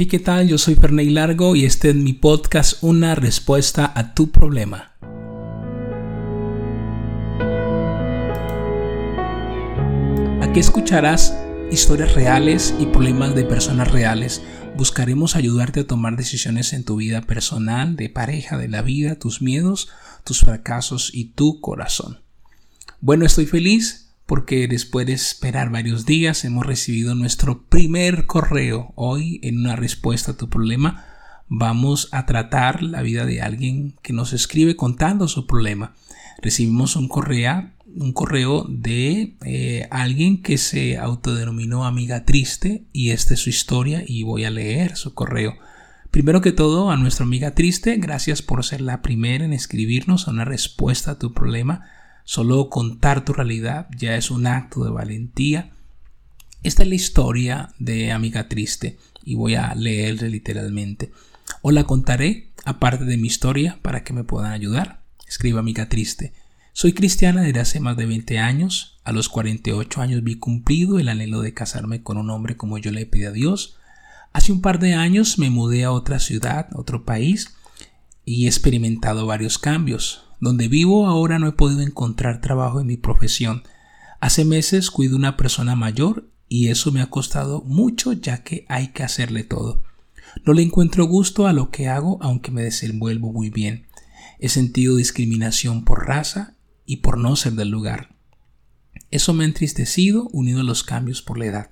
Hey, ¿qué tal? Yo soy Ferney Largo y este es mi podcast Una respuesta a tu problema. Aquí escucharás historias reales y problemas de personas reales. Buscaremos ayudarte a tomar decisiones en tu vida personal, de pareja, de la vida, tus miedos, tus fracasos y tu corazón. Bueno, estoy feliz porque después de esperar varios días hemos recibido nuestro primer correo. Hoy, en una respuesta a tu problema, vamos a tratar la vida de alguien que nos escribe contando su problema. Recibimos un correo, un correo de eh, alguien que se autodenominó amiga triste y esta es su historia y voy a leer su correo. Primero que todo, a nuestra amiga triste, gracias por ser la primera en escribirnos una respuesta a tu problema. Solo contar tu realidad ya es un acto de valentía. Esta es la historia de Amiga Triste y voy a leerle literalmente. O la contaré aparte de mi historia para que me puedan ayudar. Escriba Amiga Triste. Soy cristiana desde hace más de 20 años. A los 48 años vi cumplido el anhelo de casarme con un hombre como yo le pedí a Dios. Hace un par de años me mudé a otra ciudad, otro país, y he experimentado varios cambios. Donde vivo ahora no he podido encontrar trabajo en mi profesión. Hace meses cuido una persona mayor y eso me ha costado mucho ya que hay que hacerle todo. No le encuentro gusto a lo que hago aunque me desenvuelvo muy bien. He sentido discriminación por raza y por no ser del lugar. Eso me ha entristecido unido a los cambios por la edad.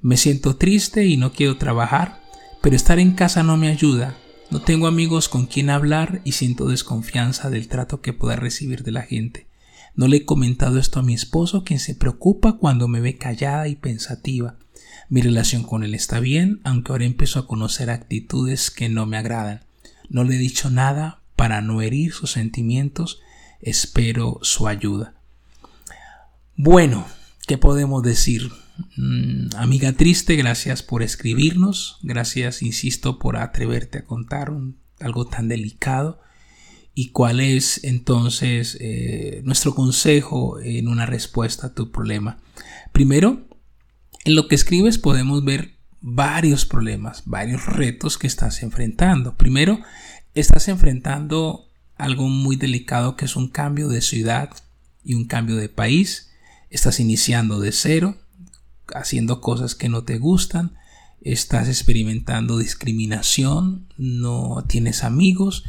Me siento triste y no quiero trabajar, pero estar en casa no me ayuda no tengo amigos con quien hablar y siento desconfianza del trato que pueda recibir de la gente. No le he comentado esto a mi esposo, quien se preocupa cuando me ve callada y pensativa. Mi relación con él está bien, aunque ahora empiezo a conocer actitudes que no me agradan. No le he dicho nada para no herir sus sentimientos. Espero su ayuda. Bueno, ¿qué podemos decir? Mm, amiga triste, gracias por escribirnos, gracias, insisto, por atreverte a contar algo tan delicado. ¿Y cuál es entonces eh, nuestro consejo en una respuesta a tu problema? Primero, en lo que escribes podemos ver varios problemas, varios retos que estás enfrentando. Primero, estás enfrentando algo muy delicado que es un cambio de ciudad y un cambio de país. Estás iniciando de cero, haciendo cosas que no te gustan, estás experimentando discriminación, no tienes amigos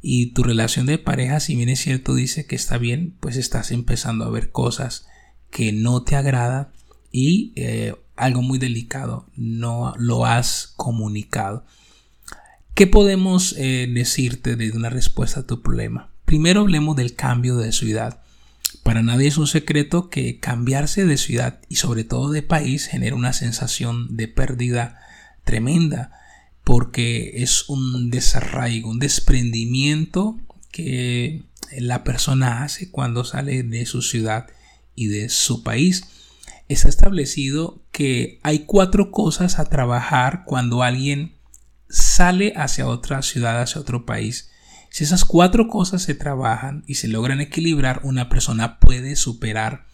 y tu relación de pareja, si bien es cierto, dice que está bien, pues estás empezando a ver cosas que no te agrada y eh, algo muy delicado, no lo has comunicado. ¿Qué podemos eh, decirte de una respuesta a tu problema? Primero hablemos del cambio de ciudad. Para nadie es un secreto que cambiarse de ciudad y sobre todo de país genera una sensación de pérdida tremenda porque es un desarraigo, un desprendimiento que la persona hace cuando sale de su ciudad y de su país. Está establecido que hay cuatro cosas a trabajar cuando alguien sale hacia otra ciudad, hacia otro país. Si esas cuatro cosas se trabajan y se logran equilibrar, una persona puede superar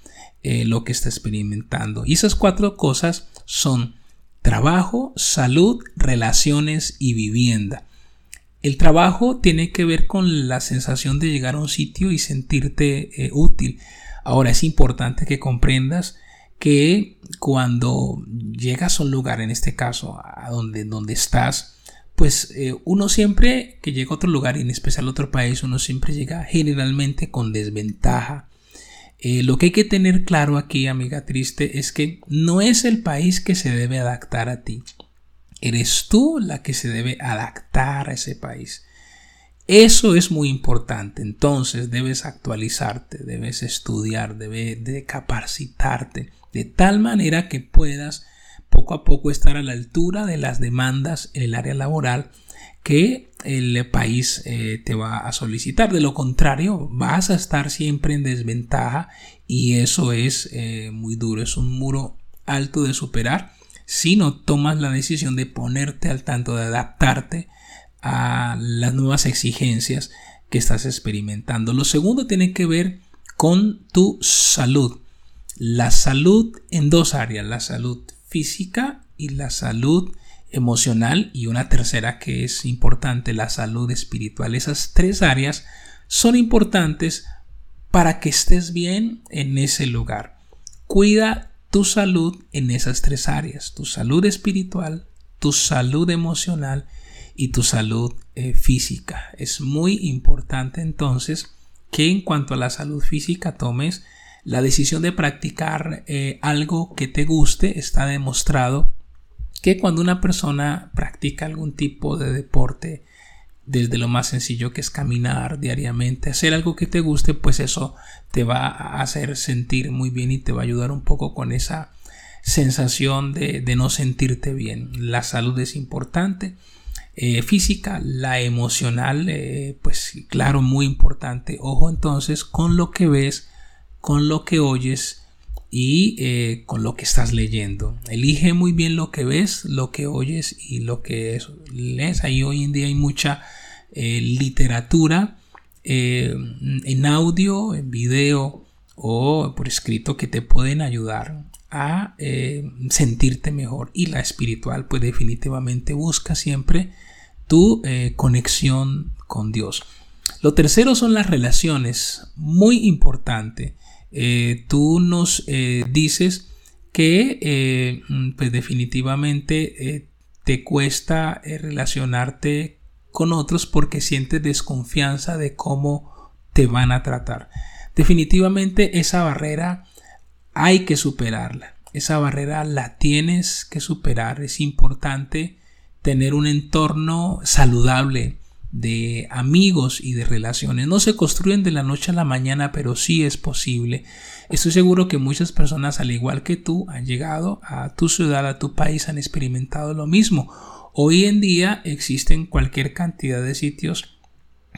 eh, lo que está experimentando. Y esas cuatro cosas son trabajo, salud, relaciones y vivienda. El trabajo tiene que ver con la sensación de llegar a un sitio y sentirte eh, útil. Ahora es importante que comprendas que cuando llegas a un lugar, en este caso a donde, donde estás, pues eh, uno siempre que llega a otro lugar y en especial a otro país, uno siempre llega generalmente con desventaja. Eh, lo que hay que tener claro aquí, amiga triste, es que no es el país que se debe adaptar a ti. Eres tú la que se debe adaptar a ese país. Eso es muy importante. Entonces debes actualizarte, debes estudiar, debes de capacitarte de tal manera que puedas poco a poco estar a la altura de las demandas en el área laboral que el país eh, te va a solicitar. De lo contrario, vas a estar siempre en desventaja y eso es eh, muy duro, es un muro alto de superar si no tomas la decisión de ponerte al tanto, de adaptarte a las nuevas exigencias que estás experimentando. Lo segundo tiene que ver con tu salud. La salud en dos áreas, la salud física y la salud emocional y una tercera que es importante, la salud espiritual. Esas tres áreas son importantes para que estés bien en ese lugar. Cuida tu salud en esas tres áreas, tu salud espiritual, tu salud emocional y tu salud eh, física. Es muy importante entonces que en cuanto a la salud física tomes la decisión de practicar eh, algo que te guste. Está demostrado que cuando una persona practica algún tipo de deporte, desde lo más sencillo que es caminar diariamente, hacer algo que te guste, pues eso te va a hacer sentir muy bien y te va a ayudar un poco con esa sensación de, no sentirte bien. La salud es importante. Eh, física, la emocional, eh, pues claro, muy importante. Ojo entonces con lo que ves, con lo que oyes y eh, con lo que estás leyendo. Elige muy bien lo que ves, lo que oyes y lo que lees. Ahí hoy en día hay mucha eh, literatura eh, en audio, en video o por escrito que te pueden ayudar a sentirte mejor. Y la espiritual, pues definitivamente busca siempre tu conexión con Dios. Lo tercero son las relaciones, muy importante. Eh, tú nos eh, dices que eh, pues definitivamente te cuesta relacionarte con otros porque sientes desconfianza de cómo te van a tratar. Definitivamente esa barrera hay que superarla. Esa barrera la tienes que superar. Es importante tener un entorno saludable, de amigos y de relaciones. No se construyen de la noche a la mañana, pero sí es posible. Estoy seguro que muchas personas, al igual que tú, han llegado a tu ciudad, a tu país, han experimentado lo mismo. Hoy en día existen cualquier cantidad de sitios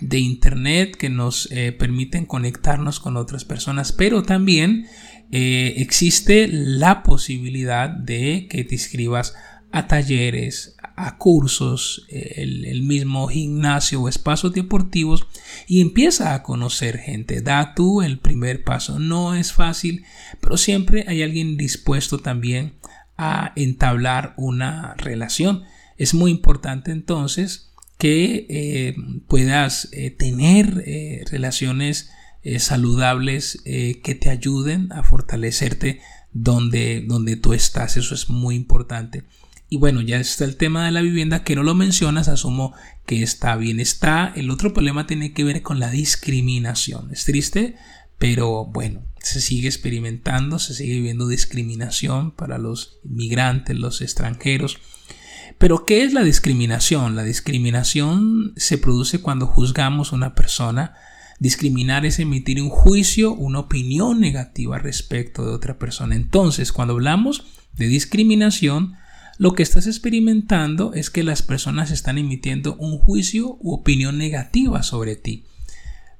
de internet que nos eh, permiten conectarnos con otras personas, pero también eh, existe la posibilidad de que te inscribas a talleres, a cursos, el, mismo gimnasio o espacios deportivos y empieza a conocer gente. Da tú el primer paso. No es fácil, pero siempre hay alguien dispuesto también a entablar una relación. Es muy importante entonces que eh, puedas eh, tener eh, relaciones saludables que te ayuden a fortalecerte donde, donde tú estás. Eso es muy importante. Y bueno, ya está el tema de la vivienda que no lo mencionas, asumo que está bien. Está, el otro problema tiene que ver con la discriminación. Es triste, pero bueno, se sigue experimentando, se sigue viendo discriminación para los inmigrantes, los extranjeros. Pero ¿qué es la discriminación? La discriminación se produce cuando juzgamos a una persona. Discriminar es emitir un juicio, una opinión negativa respecto de otra persona. Entonces, cuando hablamos de discriminación, lo que estás experimentando es que las personas están emitiendo un juicio u opinión negativa sobre ti.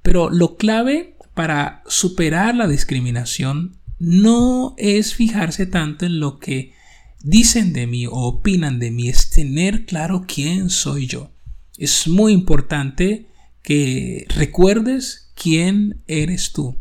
Pero lo clave para superar la discriminación no es fijarse tanto en lo que dicen de mí o opinan de mí, es tener claro quién soy yo. Es muy importante que recuerdes quién eres tú,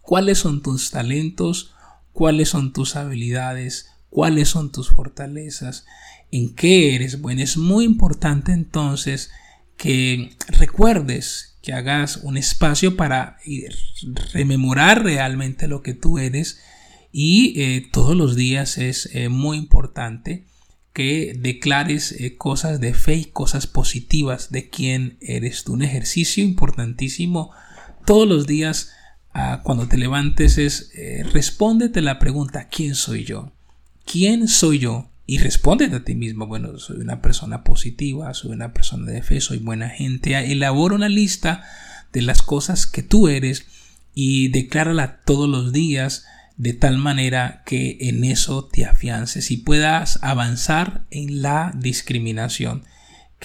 cuáles son tus talentos, cuáles son tus habilidades, cuáles son tus fortalezas, en qué eres bueno. Es muy importante entonces que recuerdes, que hagas un espacio para rememorar realmente lo que tú eres y eh, todos los días es eh, muy importante que declares eh, cosas de fe y cosas positivas de quién eres tú. Un ejercicio importantísimo todos los días ah, cuando te levantes es respóndete la pregunta ¿quién soy yo? ¿Quién soy yo? Y respóndete a ti mismo, bueno, soy una persona positiva, soy una persona de fe, soy buena gente. Elabora una lista de las cosas que tú eres y declárala todos los días de tal manera que en eso te afiances y puedas avanzar en la discriminación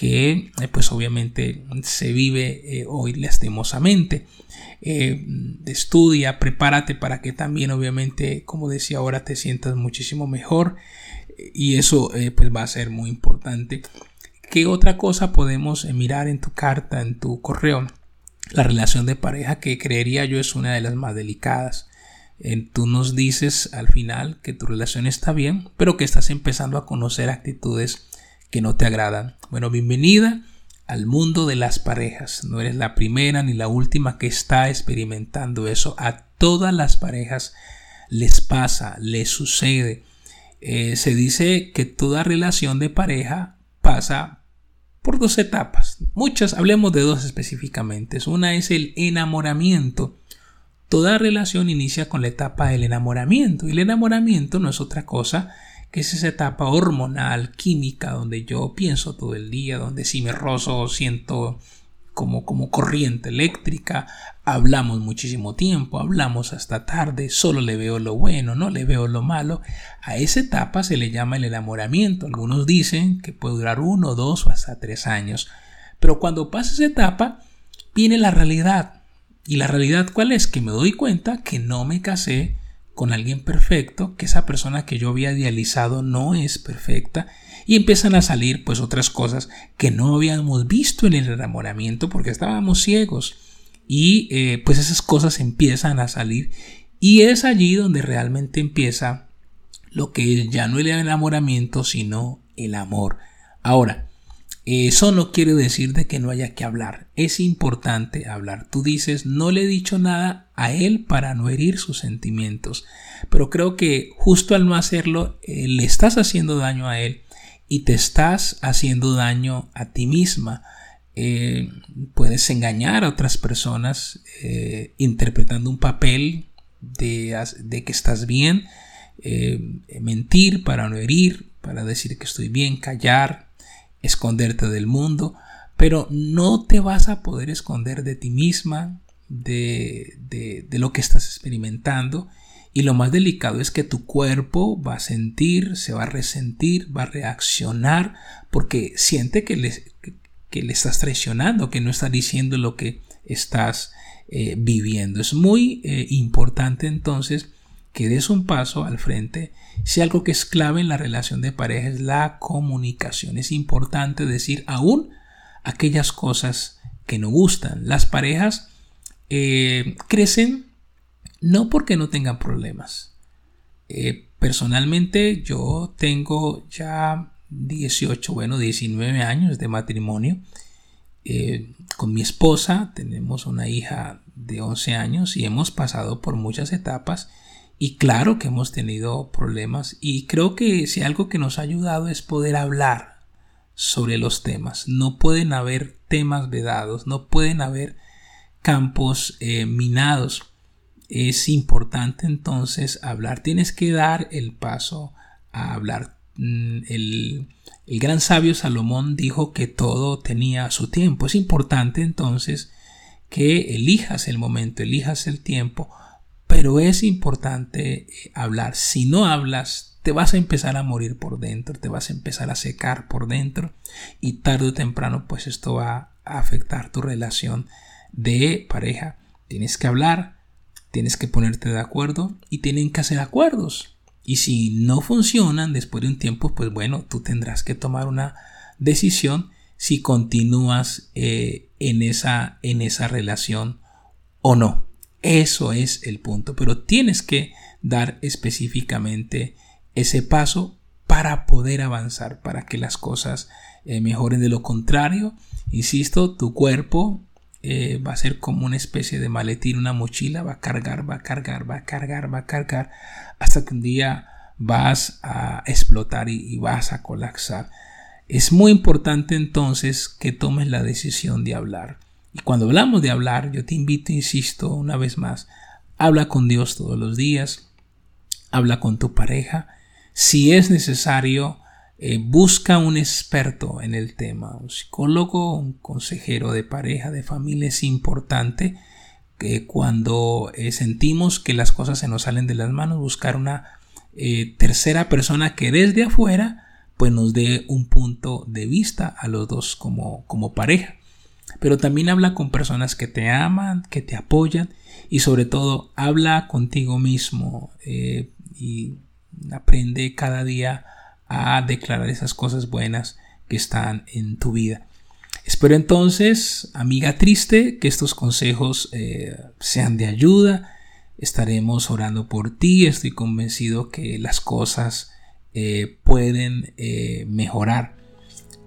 que eh, pues obviamente se vive eh, hoy lastimosamente. Eh, estudia, prepárate para que también obviamente, como decía ahora, te sientas muchísimo mejor y eso pues va a ser muy importante. ¿Qué otra cosa podemos mirar en tu carta, en tu correo? La relación de pareja que creería yo es una de las más delicadas. tú nos dices al final que tu relación está bien, pero que estás empezando a conocer actitudes que no te agradan. Bueno, bienvenida al mundo de las parejas. No eres la primera ni la última que está experimentando eso. A todas las parejas les pasa, les sucede. Eh, se dice que toda relación de pareja pasa por dos etapas. Muchas, hablemos de dos específicamente. Una es el enamoramiento. Toda relación inicia con la etapa del enamoramiento. Y el enamoramiento no es otra cosa que es esa etapa hormonal, química, donde yo pienso todo el día, donde si me rozo siento como, como corriente eléctrica, hablamos muchísimo tiempo, hablamos hasta tarde, solo le veo lo bueno, no le veo lo malo. A esa etapa se le llama el enamoramiento. Algunos dicen que puede durar uno, dos o hasta tres años. Pero cuando pasa esa etapa, viene la realidad. ¿Y la realidad cuál es? Que me doy cuenta que no me casé con alguien perfecto, que esa persona que yo había idealizado no es perfecta y empiezan a salir pues otras cosas que no habíamos visto en el enamoramiento porque estábamos ciegos y eh, pues esas cosas empiezan a salir y es allí donde realmente empieza lo que ya no es el enamoramiento sino el amor. Ahora, eso no quiere decir de que no haya que hablar. Es importante hablar. Tú dices, no le he dicho nada a él para no herir sus sentimientos. Pero creo que justo al no hacerlo, eh, le estás haciendo daño a él y te estás haciendo daño a ti misma. Eh, puedes engañar a otras personas eh, interpretando un papel de, de que estás bien, mentir para no herir, para decir que estoy bien, callar, esconderte del mundo, pero no te vas a poder esconder de ti misma, de, de, lo que estás experimentando. Y lo más delicado es que tu cuerpo va a sentir, se va a resentir, va a reaccionar, porque siente que le, que le estás traicionando, que no está diciendo lo que estás eh, viviendo. Es muy eh, importante entonces que des un paso al frente. Si algo que es clave en la relación de pareja es la comunicación. Es importante decir aún aquellas cosas que no gustan. Las parejas eh, crecen no porque no tengan problemas. Eh, personalmente yo tengo ya 18, bueno, 19 años de matrimonio. Eh, con mi esposa tenemos una hija de 11 años y hemos pasado por muchas etapas y claro que hemos tenido problemas y creo que si algo que nos ha ayudado es poder hablar sobre los temas. No pueden haber temas vedados, no pueden haber campos eh, minados. Es importante entonces hablar. Tienes que dar el paso a hablar. Mm, el, el gran sabio Salomón dijo que todo tenía su tiempo. Es importante entonces que elijas el momento, elijas el tiempo pero es importante eh, hablar. Si no hablas, te vas a empezar a morir por dentro, te vas a empezar a secar por dentro y tarde o temprano pues esto va a afectar tu relación de pareja. Tienes que hablar, tienes que ponerte de acuerdo y tienen que hacer acuerdos. Y si no funcionan después de un tiempo, pues bueno, tú tendrás que tomar una decisión si continúas eh, en, esa, en esa relación o no. Eso es el punto, pero tienes que dar específicamente ese paso para poder avanzar, para que las cosas eh, mejoren. De lo contrario, insisto, tu cuerpo eh, va a ser como una especie de maletín, una mochila, va a cargar, va a cargar, va a cargar, va a cargar, hasta que un día vas a explotar y vas a colapsar. Es muy importante entonces que tomes la decisión de hablar. Y cuando hablamos de hablar, yo te invito, insisto, una vez más, habla con Dios todos los días, habla con tu pareja. Si es necesario, eh, busca un experto en el tema, un psicólogo, un consejero de pareja, de familia. Es importante que cuando eh, sentimos que las cosas se nos salen de las manos, buscar una eh, tercera persona que desde afuera pues nos dé un punto de vista a los dos como, como pareja pero también habla con personas que te aman, que te apoyan y sobre todo habla contigo mismo eh, y aprende cada día a declarar esas cosas buenas que están en tu vida. Espero entonces, amiga triste, que estos consejos eh, sean de ayuda. Estaremos orando por ti. Estoy convencido que las cosas eh, pueden mejorar.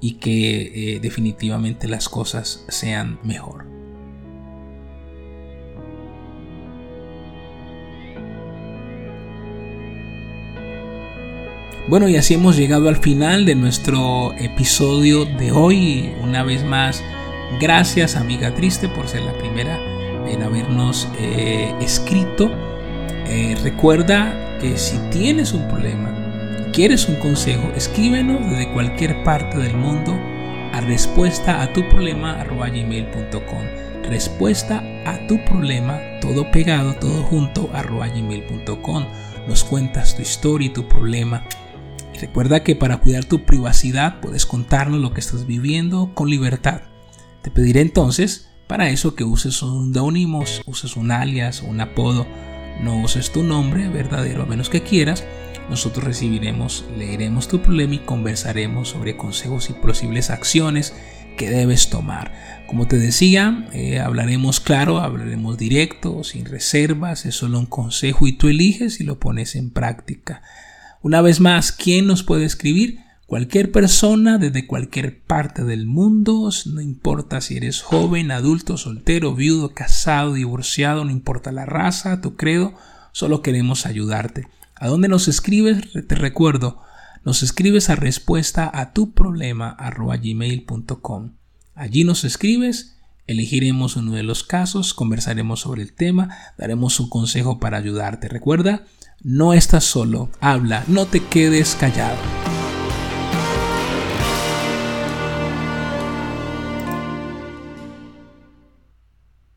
Y que eh, definitivamente las cosas sean mejor. Bueno, y así hemos llegado al final de nuestro episodio de hoy. Una vez más, gracias amiga triste por ser la primera en habernos eh, escrito. Eh, recuerda que si tienes un problema, quieres un consejo, escríbenos desde cualquier parte del mundo a respuesta a tu problema gmail.com. Respuesta a tu problema, todo pegado, todo junto gmail.com. Nos cuentas tu historia y tu problema recuerda que para cuidar tu privacidad puedes contarnos lo que estás viviendo con libertad. Te pediré entonces para eso que uses un deónimo, uses un alias un apodo, no uses tu nombre verdadero a menos que quieras. Nosotros recibiremos, leeremos tu problema y conversaremos sobre consejos y posibles acciones que debes tomar. Como te decía, eh, hablaremos claro, hablaremos directo, sin reservas, es solo un consejo y tú eliges y lo pones en práctica. Una vez más, ¿quién nos puede escribir? Cualquier persona desde cualquier parte del mundo, no importa si eres joven, adulto, soltero, viudo, casado, divorciado, no importa la raza, tu credo, solo queremos ayudarte. ¿A dónde nos escribes? Te recuerdo, nos escribes a respuesta a tu problema gmail.com. Allí nos escribes, elegiremos uno de los casos, conversaremos sobre el tema, daremos un consejo para ayudarte. Recuerda, no estás solo, habla, no te quedes callado.